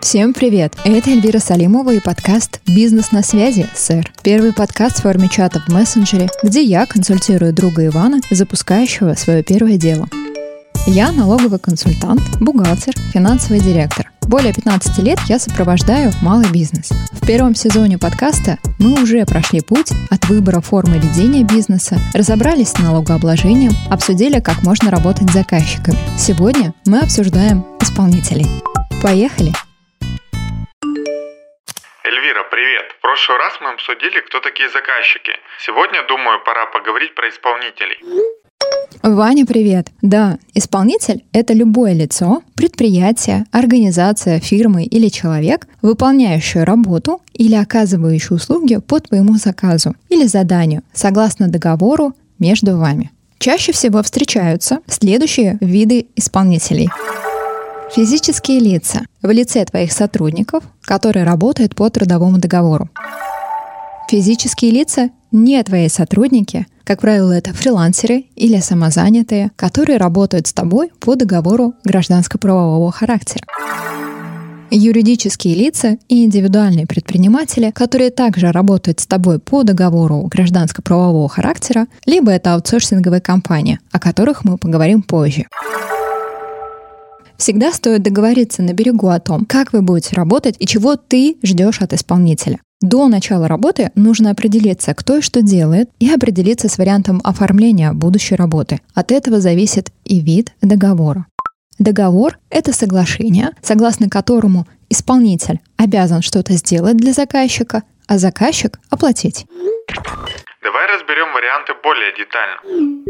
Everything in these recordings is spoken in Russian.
Всем привет! Это Эльвира Салимова и подкаст «Бизнес на связи, сэр». Первый подкаст в форме чата в мессенджере, где я консультирую друга Ивана, запускающего свое первое дело. Я налоговый консультант, бухгалтер, финансовый директор. Более 15 лет я сопровождаю малый бизнес. В первом сезоне подкаста мы уже прошли путь от выбора формы ведения бизнеса, разобрались с налогообложением, обсудили, как можно работать с заказчиками. Сегодня мы обсуждаем исполнителей. Поехали! Эльвира, привет! В прошлый раз мы обсудили, кто такие заказчики. Сегодня, думаю, пора поговорить про исполнителей. Ваня, привет! Да, исполнитель – это любое лицо, предприятие, организация, фирма или человек, выполняющее работу или оказывающее услуги по твоему заказу или заданию, согласно договору между вами. Чаще всего встречаются следующие виды исполнителей. Физические лица в лице твоих сотрудников, которые работают по трудовому договору. Физические лица не твои сотрудники, как правило, это фрилансеры или самозанятые, которые работают с тобой по договору гражданско-правового характера. Юридические лица и индивидуальные предприниматели, которые также работают с тобой по договору гражданско-правового характера, либо это аутсорсинговые компании, о которых мы поговорим позже. Всегда стоит договориться на берегу о том, как вы будете работать и чего ты ждешь от исполнителя. До начала работы нужно определиться, кто и что делает, и определиться с вариантом оформления будущей работы. От этого зависит и вид договора. Договор — это соглашение, согласно которому исполнитель обязан что-то сделать для заказчика, а заказчик — оплатить. Давай разберем варианты более детально.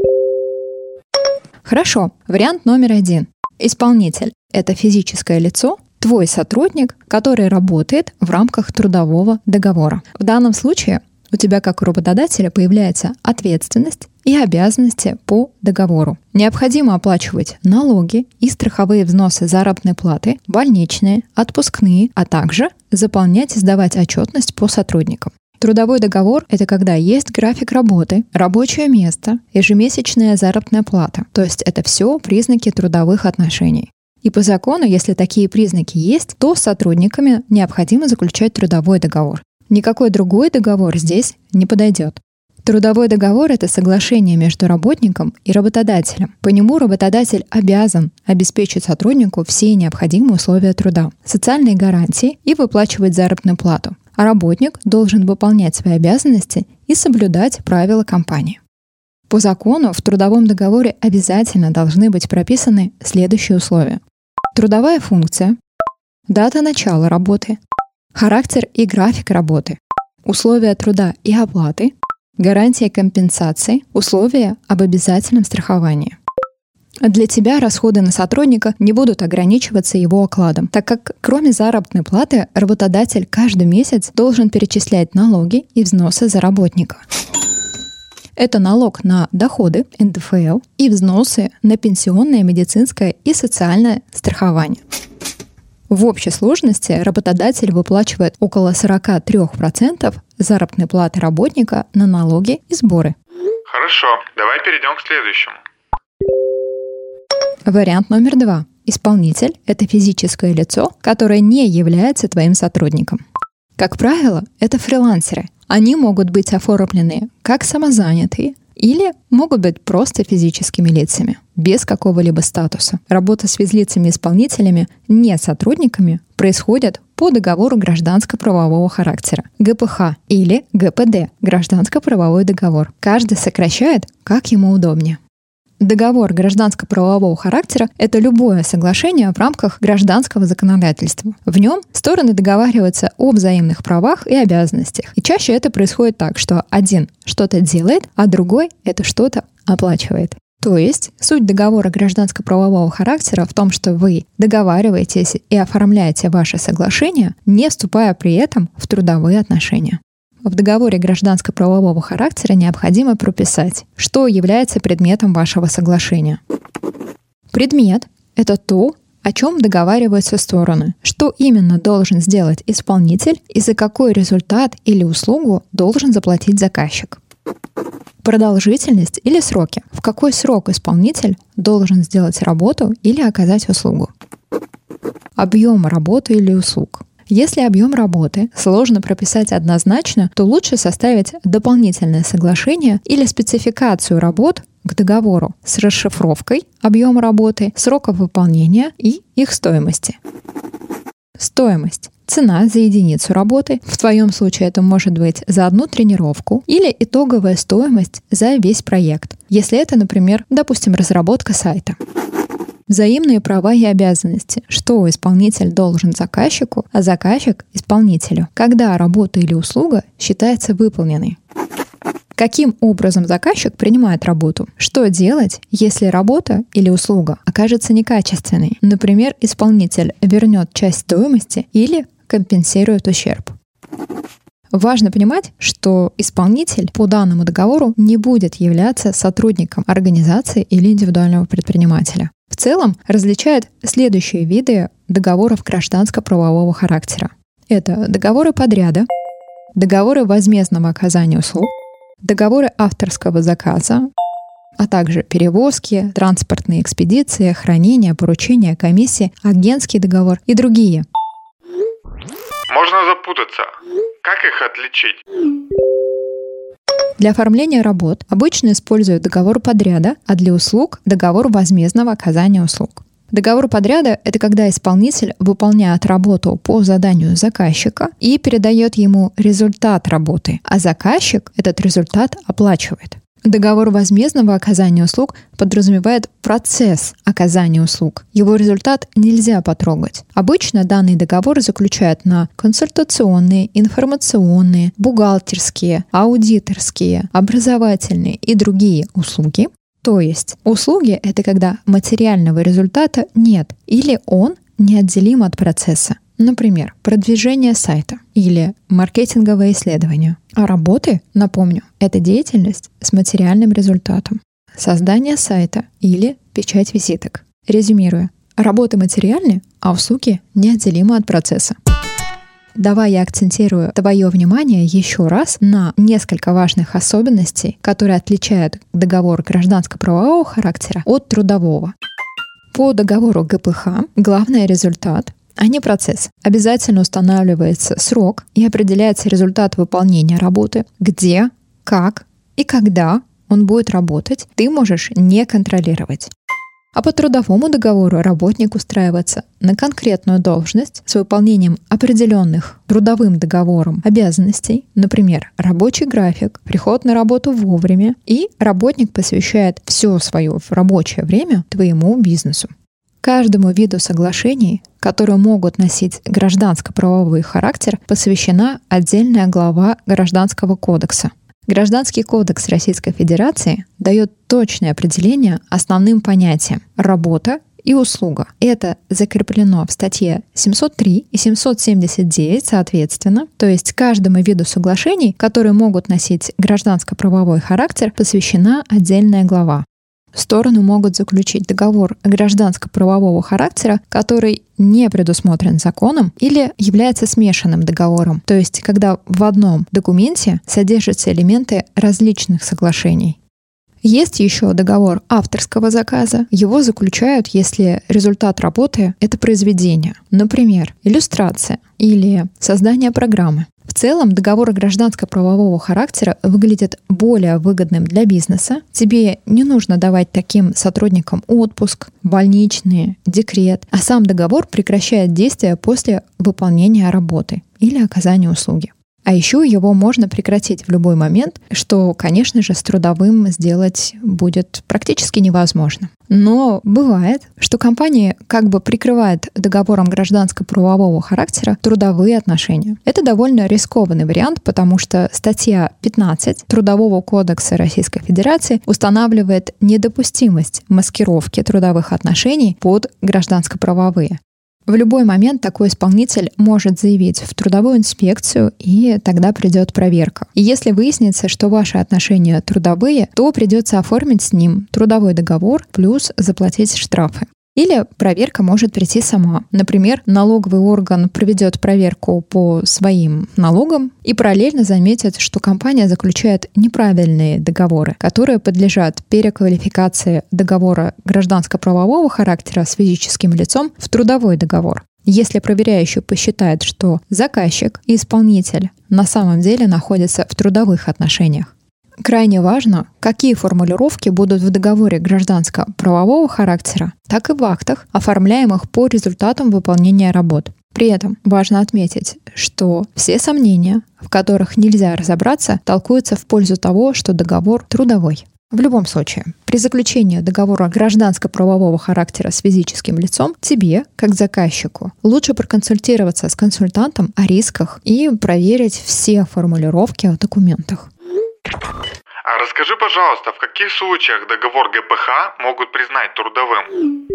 Хорошо. Вариант номер один. Исполнитель — это физическое лицо, твой сотрудник, который работает в рамках трудового договора. В данном случае у тебя как у работодателя появляется ответственность и обязанности по договору. Необходимо оплачивать налоги и страховые взносы заработной платы, больничные, отпускные, а также заполнять и сдавать отчетность по сотрудникам. Трудовой договор — это когда есть график работы, рабочее место, ежемесячная заработная плата. То есть это все признаки трудовых отношений. И по закону, если такие признаки есть, то с сотрудниками необходимо заключать трудовой договор. Никакой другой договор здесь не подойдет. Трудовой договор — это соглашение между работником и работодателем. По нему работодатель обязан обеспечить сотруднику все необходимые условия труда, социальные гарантии и выплачивать заработную плату. А работник должен выполнять свои обязанности и соблюдать правила компании. По закону в трудовом договоре обязательно должны быть прописаны следующие условия. Трудовая функция, дата начала работы, характер и график работы, условия труда и оплаты, гарантия компенсации, условия об обязательном страховании. Для тебя расходы на сотрудника не будут ограничиваться его окладом, так как кроме заработной платы работодатель каждый месяц должен перечислять налоги и взносы за работника. Это налог на доходы, НДФЛ, и взносы на пенсионное, медицинское и социальное страхование. В общей сложности работодатель выплачивает около 43% заработной платы работника на налоги и сборы. Хорошо, давай перейдем к следующему. Вариант номер два. Исполнитель – это физическое лицо, которое не является твоим сотрудником. Как правило, это фрилансеры, они могут быть оформлены как самозанятые или могут быть просто физическими лицами, без какого-либо статуса. Работа с физлицами-исполнителями, не сотрудниками, происходит по договору гражданско-правового характера, ГПХ или ГПД, гражданско-правовой договор. Каждый сокращает, как ему удобнее. Договор гражданско-правового характера — это любое соглашение в рамках гражданского законодательства. В нем стороны договариваются о взаимных правах и обязанностях. И чаще это происходит так, что один что-то делает, а другой это что-то оплачивает. То есть суть договора гражданско-правового характера в том, что вы договариваетесь и оформляете ваше соглашение, не вступая при этом в трудовые отношения. В договоре гражданско-правового характера необходимо прописать, что является предметом вашего соглашения. Предмет — это то, о чем договариваются стороны, что именно должен сделать исполнитель и за какой результат или услугу должен заплатить заказчик. Продолжительность или сроки. В какой срок исполнитель должен сделать работу или оказать услугу. Объем работы или услуг. Если объем работы сложно прописать однозначно, то лучше составить дополнительное соглашение или спецификацию работ к договору с расшифровкой объема работы, сроков выполнения и их стоимости. Стоимость цена за единицу работы. В твоем случае это может быть за одну тренировку или итоговая стоимость за весь проект. Если это, например, допустим, разработка сайта. Взаимные права и обязанности. Что исполнитель должен заказчику, а заказчик — исполнителю. Когда работа или услуга считается выполненной. Каким образом заказчик принимает работу? Что делать, если работа или услуга окажется некачественной? Например, исполнитель вернет часть стоимости или компенсирует ущерб. Важно понимать, что исполнитель по данному договору не будет являться сотрудником организации или индивидуального предпринимателя. В целом различает следующие виды договоров гражданско-правового характера. Это договоры подряда, договоры возмездного оказания услуг, договоры авторского заказа, а также перевозки, транспортные экспедиции, хранение, поручения, комиссии, агентский договор и другие – можно запутаться. Как их отличить? Для оформления работ обычно используют договор подряда, а для услуг — договор возмездного оказания услуг. Договор подряда — это когда исполнитель выполняет работу по заданию заказчика и передает ему результат работы, а заказчик этот результат оплачивает. Договор возмездного оказания услуг подразумевает процесс оказания услуг. Его результат нельзя потрогать. Обычно данный договор заключают на консультационные, информационные, бухгалтерские, аудиторские, образовательные и другие услуги. То есть услуги — это когда материального результата нет или он неотделим от процесса. Например, продвижение сайта или маркетинговое исследование. А работы, напомню, это деятельность с материальным результатом. Создание сайта или печать визиток. Резюмируя, работы материальны, а услуги неотделимы от процесса. Давай я акцентирую твое внимание еще раз на несколько важных особенностей, которые отличают договор гражданско-правового характера от трудового. По договору ГПХ главный результат а не процесс. Обязательно устанавливается срок и определяется результат выполнения работы, где, как и когда он будет работать, ты можешь не контролировать. А по трудовому договору работник устраивается на конкретную должность с выполнением определенных трудовым договором обязанностей, например, рабочий график, приход на работу вовремя, и работник посвящает все свое рабочее время твоему бизнесу. Каждому виду соглашений, которые могут носить гражданско-правовой характер, посвящена отдельная глава Гражданского кодекса. Гражданский кодекс Российской Федерации дает точное определение основным понятиям «работа» и услуга. Это закреплено в статье 703 и 779 соответственно, то есть каждому виду соглашений, которые могут носить гражданско-правовой характер, посвящена отдельная глава. Стороны могут заключить договор гражданско-правового характера, который не предусмотрен законом или является смешанным договором, то есть когда в одном документе содержатся элементы различных соглашений. Есть еще договор авторского заказа. Его заключают, если результат работы — это произведение. Например, иллюстрация или создание программы. В целом договор гражданско-правового характера выглядит более выгодным для бизнеса. Тебе не нужно давать таким сотрудникам отпуск, больничные, декрет, а сам договор прекращает действие после выполнения работы или оказания услуги. А еще его можно прекратить в любой момент, что, конечно же, с трудовым сделать будет практически невозможно. Но бывает, что компания как бы прикрывает договором гражданско-правового характера трудовые отношения. Это довольно рискованный вариант, потому что статья 15 Трудового кодекса Российской Федерации устанавливает недопустимость маскировки трудовых отношений под гражданско-правовые. В любой момент такой исполнитель может заявить в трудовую инспекцию, и тогда придет проверка. И если выяснится, что ваши отношения трудовые, то придется оформить с ним трудовой договор плюс заплатить штрафы. Или проверка может прийти сама. Например, налоговый орган проведет проверку по своим налогам и параллельно заметит, что компания заключает неправильные договоры, которые подлежат переквалификации договора гражданско-правового характера с физическим лицом в трудовой договор. Если проверяющий посчитает, что заказчик и исполнитель на самом деле находятся в трудовых отношениях. Крайне важно, какие формулировки будут в договоре гражданско-правового характера, так и в актах, оформляемых по результатам выполнения работ. При этом важно отметить, что все сомнения, в которых нельзя разобраться, толкуются в пользу того, что договор трудовой. В любом случае, при заключении договора гражданско-правового характера с физическим лицом тебе, как заказчику, лучше проконсультироваться с консультантом о рисках и проверить все формулировки в документах. А расскажи, пожалуйста, в каких случаях договор ГПХ могут признать трудовым?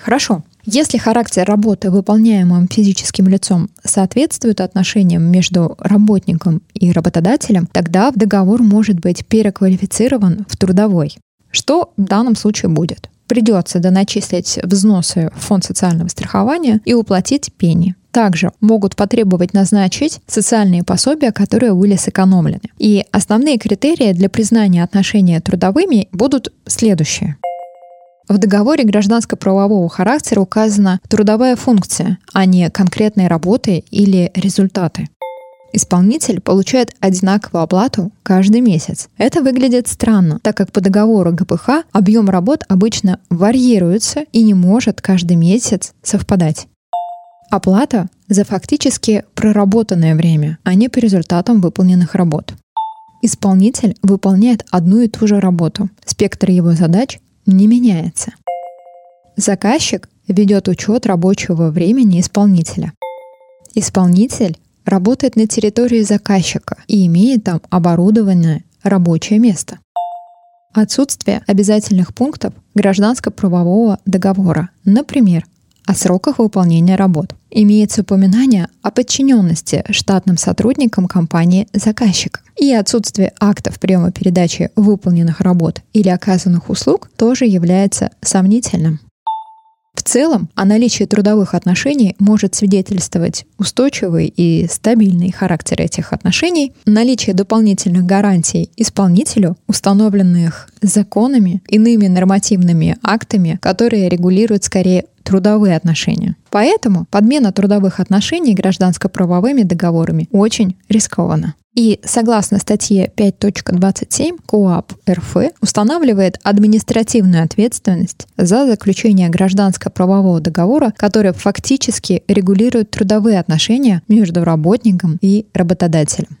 Хорошо. Если характер работы, выполняемым физическим лицом, соответствует отношениям между работником и работодателем, тогда договор может быть переквалифицирован в трудовой. Что в данном случае будет? Придется доначислить взносы в фонд социального страхования и уплатить пени. Также могут потребовать назначить социальные пособия, которые были сэкономлены. И основные критерии для признания отношения трудовыми будут следующие. В договоре гражданско-правового характера указана трудовая функция, а не конкретные работы или результаты. Исполнитель получает одинаковую оплату каждый месяц. Это выглядит странно, так как по договору ГПХ объем работ обычно варьируется и не может каждый месяц совпадать. Оплата за фактически проработанное время, а не по результатам выполненных работ. Исполнитель выполняет одну и ту же работу. Спектр его задач не меняется. Заказчик ведет учет рабочего времени исполнителя. Исполнитель работает на территории заказчика и имеет там оборудованное рабочее место. Отсутствие обязательных пунктов гражданско-правового договора, например, о сроках выполнения работ. Имеется упоминание о подчиненности штатным сотрудникам компании заказчика. И отсутствие актов приема передачи выполненных работ или оказанных услуг тоже является сомнительным. В целом, о наличии трудовых отношений может свидетельствовать устойчивый и стабильный характер этих отношений, наличие дополнительных гарантий исполнителю, установленных законами, иными нормативными актами, которые регулируют скорее трудовые отношения. Поэтому подмена трудовых отношений гражданско-правовыми договорами очень рискована. И согласно статье 5.27 КОАП РФ устанавливает административную ответственность за заключение гражданско-правового договора, который фактически регулирует трудовые отношения между работником и работодателем.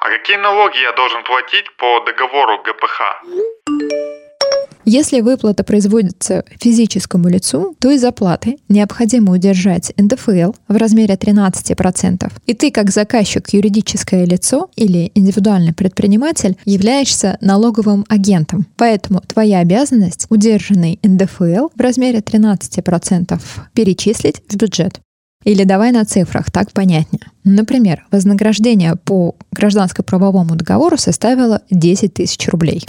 А какие налоги я должен платить по договору ГПХ? Если выплата производится физическому лицу, то из оплаты необходимо удержать НДФЛ в размере 13%. И ты, как заказчик юридическое лицо или индивидуальный предприниматель, являешься налоговым агентом. Поэтому твоя обязанность удержанный НДФЛ в размере 13% перечислить в бюджет. Или давай на цифрах, так понятнее. Например, вознаграждение по гражданско-правовому договору составило 10 тысяч рублей.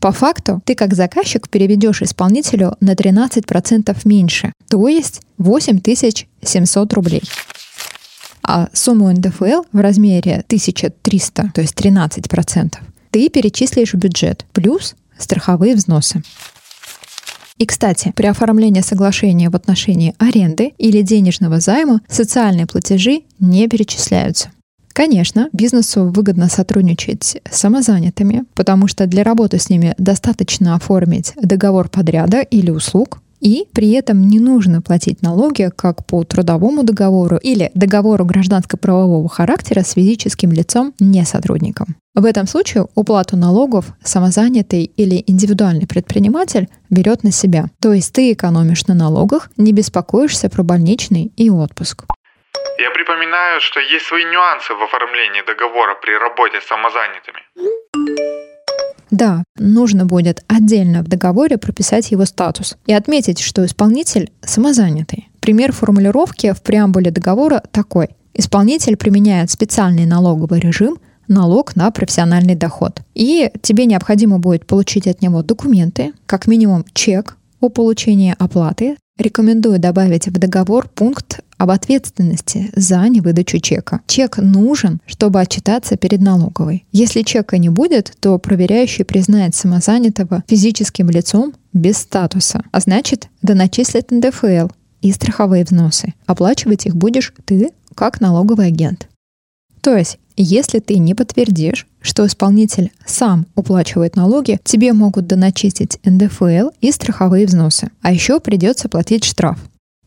По факту ты как заказчик переведешь исполнителю на 13% меньше, то есть 8700 рублей. А сумму НДФЛ в размере 1300, то есть 13%, ты перечислишь в бюджет, плюс страховые взносы. И, кстати, при оформлении соглашения в отношении аренды или денежного займа социальные платежи не перечисляются. Конечно, бизнесу выгодно сотрудничать с самозанятыми, потому что для работы с ними достаточно оформить договор подряда или услуг, и при этом не нужно платить налоги как по трудовому договору или договору гражданско-правового характера с физическим лицом не сотрудником. В этом случае уплату налогов самозанятый или индивидуальный предприниматель берет на себя. То есть ты экономишь на налогах, не беспокоишься про больничный и отпуск. Я припоминаю, что есть свои нюансы в оформлении договора при работе с самозанятыми. Да, нужно будет отдельно в договоре прописать его статус и отметить, что исполнитель самозанятый. Пример формулировки в преамбуле договора такой. Исполнитель применяет специальный налоговый режим налог на профессиональный доход. И тебе необходимо будет получить от него документы, как минимум чек о получении оплаты, рекомендую добавить в договор пункт об ответственности за невыдачу чека. Чек нужен, чтобы отчитаться перед налоговой. Если чека не будет, то проверяющий признает самозанятого физическим лицом без статуса, а значит, да начислит НДФЛ и страховые взносы. Оплачивать их будешь ты как налоговый агент. То есть, если ты не подтвердишь, что исполнитель сам уплачивает налоги, тебе могут доначистить НДФЛ и страховые взносы. А еще придется платить штраф.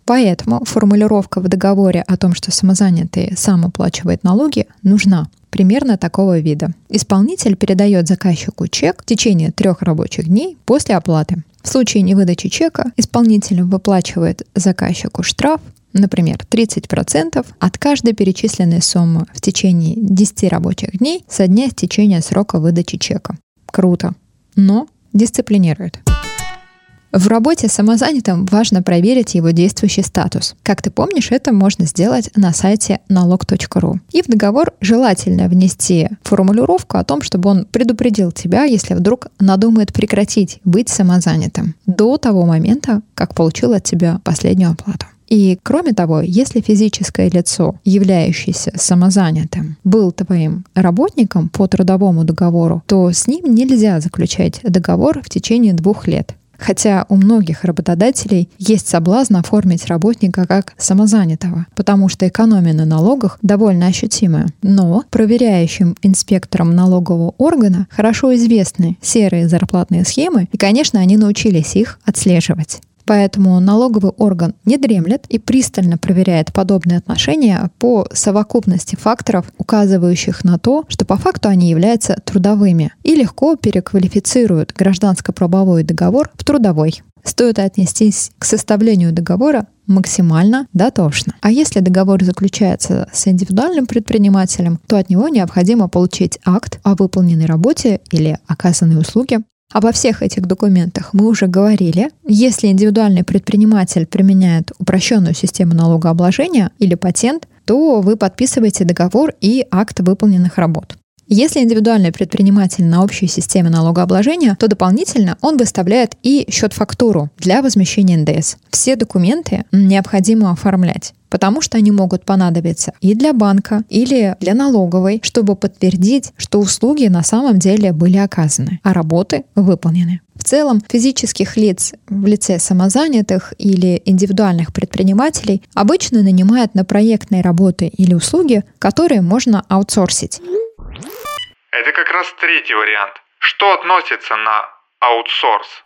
Поэтому формулировка в договоре о том, что самозанятый сам оплачивает налоги, нужна примерно такого вида. Исполнитель передает заказчику чек в течение трех рабочих дней после оплаты. В случае невыдачи чека исполнитель выплачивает заказчику штраф например, 30% от каждой перечисленной суммы в течение 10 рабочих дней со дня истечения срока выдачи чека. Круто, но дисциплинирует. В работе самозанятым важно проверить его действующий статус. Как ты помнишь, это можно сделать на сайте налог.ру. И в договор желательно внести формулировку о том, чтобы он предупредил тебя, если вдруг надумает прекратить быть самозанятым до того момента, как получил от тебя последнюю оплату. И кроме того, если физическое лицо, являющееся самозанятым, был твоим работником по трудовому договору, то с ним нельзя заключать договор в течение двух лет. Хотя у многих работодателей есть соблазн оформить работника как самозанятого, потому что экономия на налогах довольно ощутимая. Но проверяющим инспекторам налогового органа хорошо известны серые зарплатные схемы, и, конечно, они научились их отслеживать. Поэтому налоговый орган не дремлет и пристально проверяет подобные отношения по совокупности факторов, указывающих на то, что по факту они являются трудовыми, и легко переквалифицирует гражданско-правовой договор в трудовой. Стоит отнестись к составлению договора максимально дотошно. А если договор заключается с индивидуальным предпринимателем, то от него необходимо получить акт о выполненной работе или оказанной услуге, Обо всех этих документах мы уже говорили. Если индивидуальный предприниматель применяет упрощенную систему налогообложения или патент, то вы подписываете договор и акт выполненных работ. Если индивидуальный предприниматель на общей системе налогообложения, то дополнительно он выставляет и счет-фактуру для возмещения НДС. Все документы необходимо оформлять потому что они могут понадобиться и для банка, или для налоговой, чтобы подтвердить, что услуги на самом деле были оказаны, а работы выполнены. В целом, физических лиц в лице самозанятых или индивидуальных предпринимателей обычно нанимают на проектные работы или услуги, которые можно аутсорсить. Это как раз третий вариант. Что относится на аутсорс?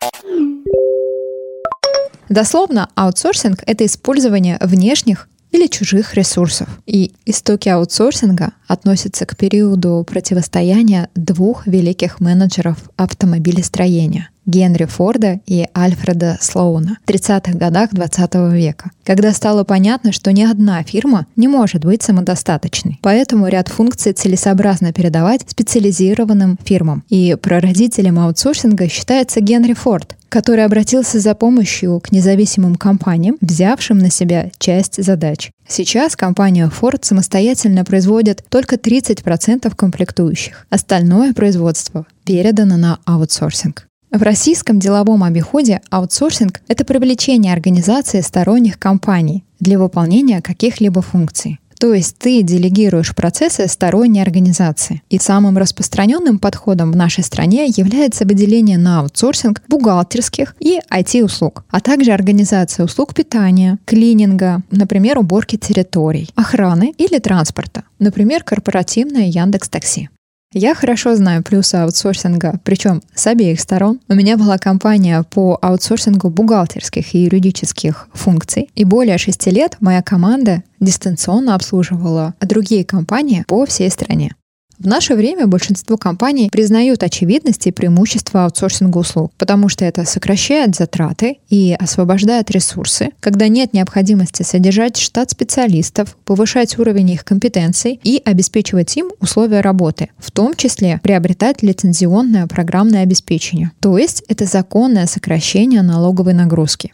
Дословно, аутсорсинг — это использование внешних или чужих ресурсов. И истоки аутсорсинга относятся к периоду противостояния двух великих менеджеров автомобилестроения Генри Форда и Альфреда Слоуна в 30-х годах 20 века, когда стало понятно, что ни одна фирма не может быть самодостаточной. Поэтому ряд функций целесообразно передавать специализированным фирмам. И прародителем аутсорсинга считается Генри Форд, который обратился за помощью к независимым компаниям, взявшим на себя часть задач. Сейчас компания Ford самостоятельно производит только 30% комплектующих. Остальное производство передано на аутсорсинг. В российском деловом обиходе аутсорсинг — это привлечение организации сторонних компаний для выполнения каких-либо функций. То есть ты делегируешь процессы сторонней организации. И самым распространенным подходом в нашей стране является выделение на аутсорсинг бухгалтерских и IT-услуг, а также организация услуг питания, клининга, например, уборки территорий, охраны или транспорта, например, корпоративное Яндекс Такси. Я хорошо знаю плюсы аутсорсинга, причем с обеих сторон. У меня была компания по аутсорсингу бухгалтерских и юридических функций, и более шести лет моя команда дистанционно обслуживала другие компании по всей стране. В наше время большинство компаний признают очевидности и преимущества аутсорсинга услуг, потому что это сокращает затраты и освобождает ресурсы, когда нет необходимости содержать штат специалистов, повышать уровень их компетенций и обеспечивать им условия работы, в том числе приобретать лицензионное программное обеспечение. То есть это законное сокращение налоговой нагрузки.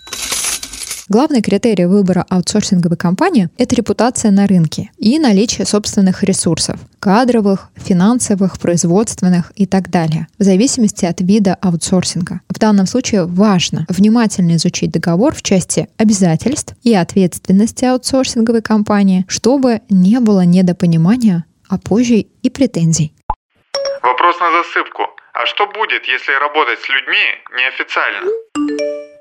Главный критерий выбора аутсорсинговой компании – это репутация на рынке и наличие собственных ресурсов – кадровых, финансовых, производственных и так далее, в зависимости от вида аутсорсинга. В данном случае важно внимательно изучить договор в части обязательств и ответственности аутсорсинговой компании, чтобы не было недопонимания, а позже и претензий. Вопрос на засыпку. А что будет, если работать с людьми неофициально?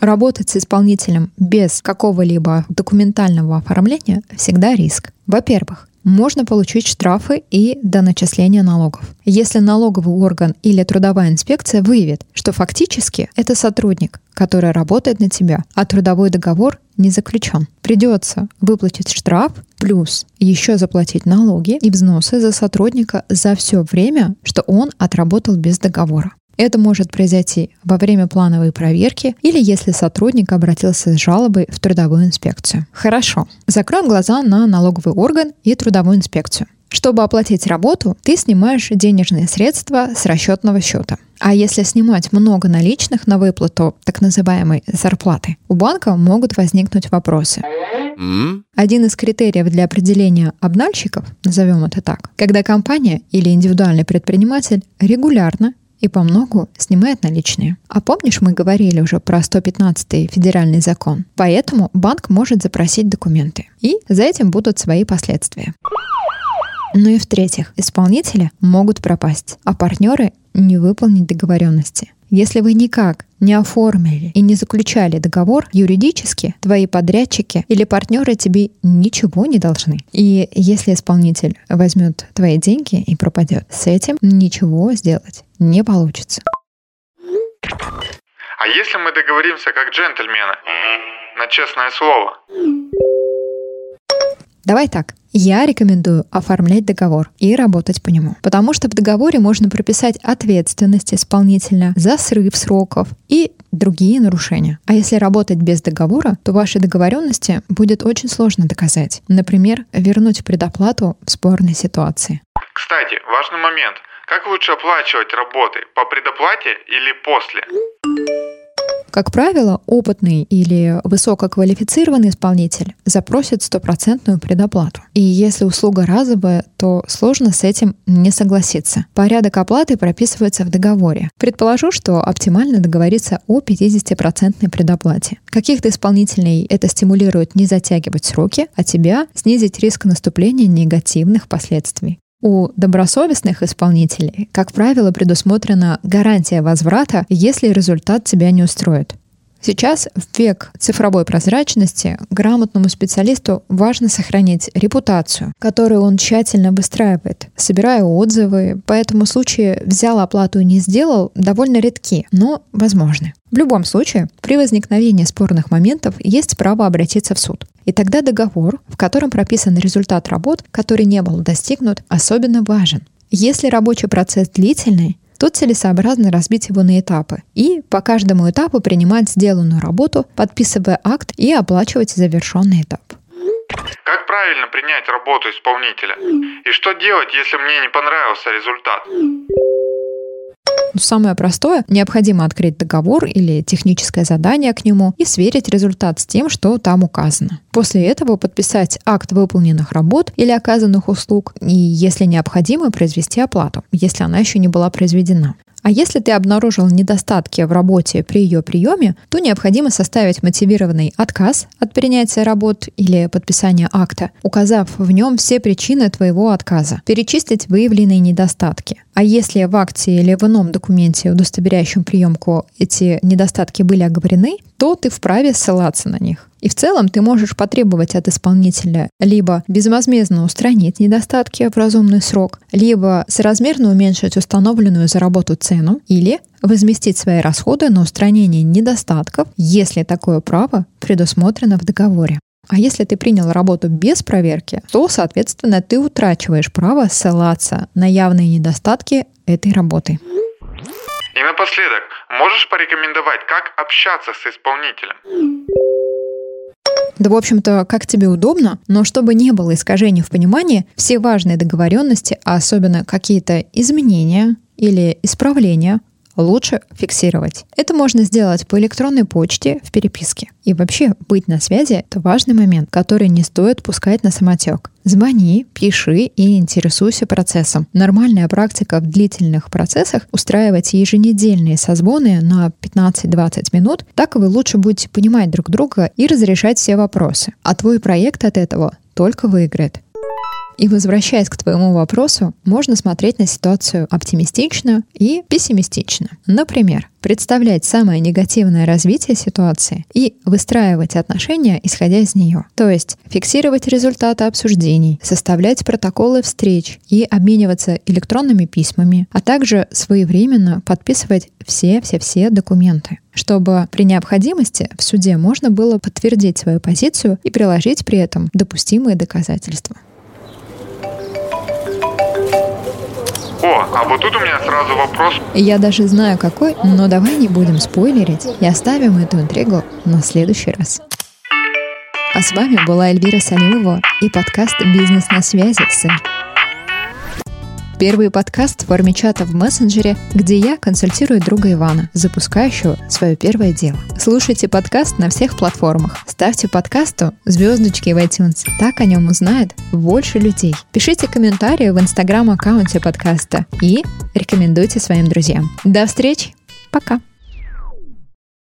Работать с исполнителем без какого-либо документального оформления всегда риск. Во-первых, можно получить штрафы и до начисления налогов. Если налоговый орган или трудовая инспекция выявит, что фактически это сотрудник, который работает на тебя, а трудовой договор не заключен. Придется выплатить штраф, плюс еще заплатить налоги и взносы за сотрудника за все время, что он отработал без договора. Это может произойти во время плановой проверки или если сотрудник обратился с жалобой в трудовую инспекцию. Хорошо. Закроем глаза на налоговый орган и трудовую инспекцию. Чтобы оплатить работу, ты снимаешь денежные средства с расчетного счета. А если снимать много наличных на выплату так называемой зарплаты, у банка могут возникнуть вопросы. Один из критериев для определения обнальщиков, назовем это так, когда компания или индивидуальный предприниматель регулярно и по многу снимает наличные. А помнишь, мы говорили уже про 115 федеральный закон? Поэтому банк может запросить документы. И за этим будут свои последствия. Ну и в-третьих, исполнители могут пропасть, а партнеры не выполнить договоренности. Если вы никак не оформили и не заключали договор, юридически твои подрядчики или партнеры тебе ничего не должны. И если исполнитель возьмет твои деньги и пропадет, с этим ничего сделать не получится. А если мы договоримся как джентльмены на честное слово? Давай так. Я рекомендую оформлять договор и работать по нему. Потому что в договоре можно прописать ответственность исполнителя за срыв сроков и другие нарушения. А если работать без договора, то ваши договоренности будет очень сложно доказать. Например, вернуть предоплату в спорной ситуации. Кстати, важный момент. Как лучше оплачивать работы? По предоплате или после? Как правило, опытный или высококвалифицированный исполнитель запросит стопроцентную предоплату. И если услуга разовая, то сложно с этим не согласиться. Порядок оплаты прописывается в договоре. Предположу, что оптимально договориться о 50% предоплате. Каких-то исполнителей это стимулирует не затягивать сроки, а тебя снизить риск наступления негативных последствий. У добросовестных исполнителей, как правило, предусмотрена гарантия возврата, если результат тебя не устроит. Сейчас, в век цифровой прозрачности, грамотному специалисту важно сохранить репутацию, которую он тщательно выстраивает, собирая отзывы. Поэтому случаи «взял оплату и не сделал» довольно редки, но возможны. В любом случае, при возникновении спорных моментов есть право обратиться в суд. И тогда договор, в котором прописан результат работ, который не был достигнут, особенно важен. Если рабочий процесс длительный, то целесообразно разбить его на этапы и по каждому этапу принимать сделанную работу, подписывая акт и оплачивать завершенный этап. Как правильно принять работу исполнителя? И что делать, если мне не понравился результат? Ну, самое простое, необходимо открыть договор или техническое задание к нему и сверить результат с тем, что там указано. После этого подписать акт выполненных работ или оказанных услуг и, если необходимо, произвести оплату, если она еще не была произведена. А если ты обнаружил недостатки в работе при ее приеме, то необходимо составить мотивированный отказ от принятия работ или подписания акта, указав в нем все причины твоего отказа, перечислить выявленные недостатки. А если в акте или в ином документе, удостоверяющем приемку, эти недостатки были оговорены, то ты вправе ссылаться на них. И в целом ты можешь потребовать от исполнителя либо безвозмездно устранить недостатки в разумный срок, либо соразмерно уменьшить установленную за работу цену, или возместить свои расходы на устранение недостатков, если такое право предусмотрено в договоре. А если ты принял работу без проверки, то, соответственно, ты утрачиваешь право ссылаться на явные недостатки этой работы. И напоследок, можешь порекомендовать, как общаться с исполнителем? Да, в общем-то, как тебе удобно, но чтобы не было искажений в понимании, все важные договоренности, а особенно какие-то изменения или исправления, лучше фиксировать. Это можно сделать по электронной почте в переписке. И вообще быть на связи — это важный момент, который не стоит пускать на самотек. Звони, пиши и интересуйся процессом. Нормальная практика в длительных процессах — устраивать еженедельные созвоны на 15-20 минут, так вы лучше будете понимать друг друга и разрешать все вопросы. А твой проект от этого только выиграет. И возвращаясь к твоему вопросу, можно смотреть на ситуацию оптимистично и пессимистично. Например, представлять самое негативное развитие ситуации и выстраивать отношения, исходя из нее. То есть фиксировать результаты обсуждений, составлять протоколы встреч и обмениваться электронными письмами, а также своевременно подписывать все-все-все документы чтобы при необходимости в суде можно было подтвердить свою позицию и приложить при этом допустимые доказательства. О, а вот тут у меня сразу вопрос. Я даже знаю какой, но давай не будем спойлерить и оставим эту интригу на следующий раз. А с вами была Эльвира Салимова и подкаст «Бизнес на связи» сын. Первый подкаст в форме чата в мессенджере, где я консультирую друга Ивана, запускающего свое первое дело. Слушайте подкаст на всех платформах. Ставьте подкасту звездочки в iTunes. Так о нем узнает больше людей. Пишите комментарии в инстаграм-аккаунте подкаста и рекомендуйте своим друзьям. До встречи! Пока!